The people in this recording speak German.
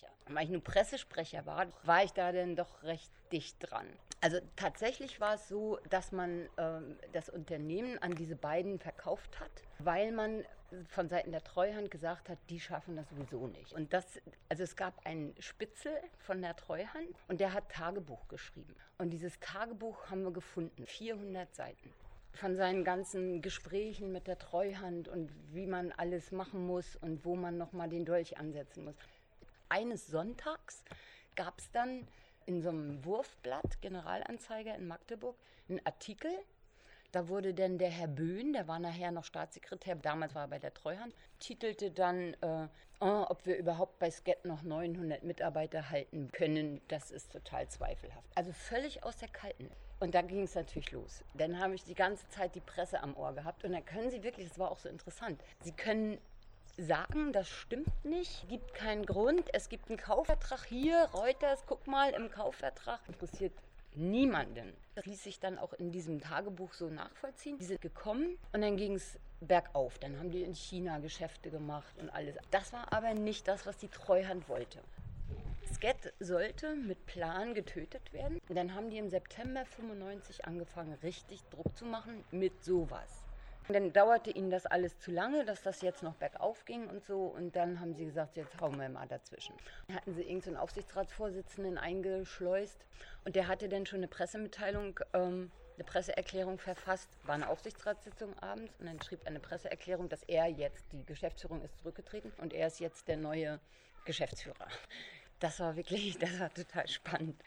Pressesprecher. Weil ich nur Pressesprecher war, war ich da dann doch recht dicht dran. Also tatsächlich war es so, dass man ähm, das Unternehmen an diese beiden verkauft hat, weil man von Seiten der Treuhand gesagt hat, die schaffen das sowieso nicht. Und das, also es gab einen Spitzel von der Treuhand und der hat Tagebuch geschrieben. Und dieses Tagebuch haben wir gefunden, 400 Seiten von seinen ganzen Gesprächen mit der Treuhand und wie man alles machen muss und wo man nochmal den Dolch ansetzen muss. Eines Sonntags gab es dann in so einem Wurfblatt, Generalanzeiger in Magdeburg, einen Artikel. Da wurde dann der Herr Böhn, der war nachher noch Staatssekretär, damals war er bei der Treuhand, titelte dann, äh, oh, ob wir überhaupt bei Sket noch 900 Mitarbeiter halten können. Das ist total zweifelhaft. Also völlig aus der Kalten. Und da ging es natürlich los. Dann habe ich die ganze Zeit die Presse am Ohr gehabt. Und dann können sie wirklich, das war auch so interessant, sie können sagen, das stimmt nicht, gibt keinen Grund. Es gibt einen Kaufvertrag hier, Reuters, guck mal, im Kaufvertrag interessiert niemanden. Das ließ sich dann auch in diesem Tagebuch so nachvollziehen. Die sind gekommen und dann ging es bergauf. Dann haben die in China Geschäfte gemacht und alles. Das war aber nicht das, was die Treuhand wollte. Sket sollte mit Plan getötet werden. Und dann haben die im September 95 angefangen, richtig Druck zu machen mit sowas. Dann dauerte ihnen das alles zu lange, dass das jetzt noch bergauf ging und so. Und dann haben sie gesagt, jetzt hauen wir mal dazwischen. Dann hatten sie irgendeinen so Aufsichtsratsvorsitzenden eingeschleust und der hatte dann schon eine Pressemitteilung, ähm, eine Presseerklärung verfasst. War eine Aufsichtsratssitzung abends und dann schrieb eine Presseerklärung, dass er jetzt, die Geschäftsführung ist zurückgetreten und er ist jetzt der neue Geschäftsführer. Das war wirklich, das war total spannend.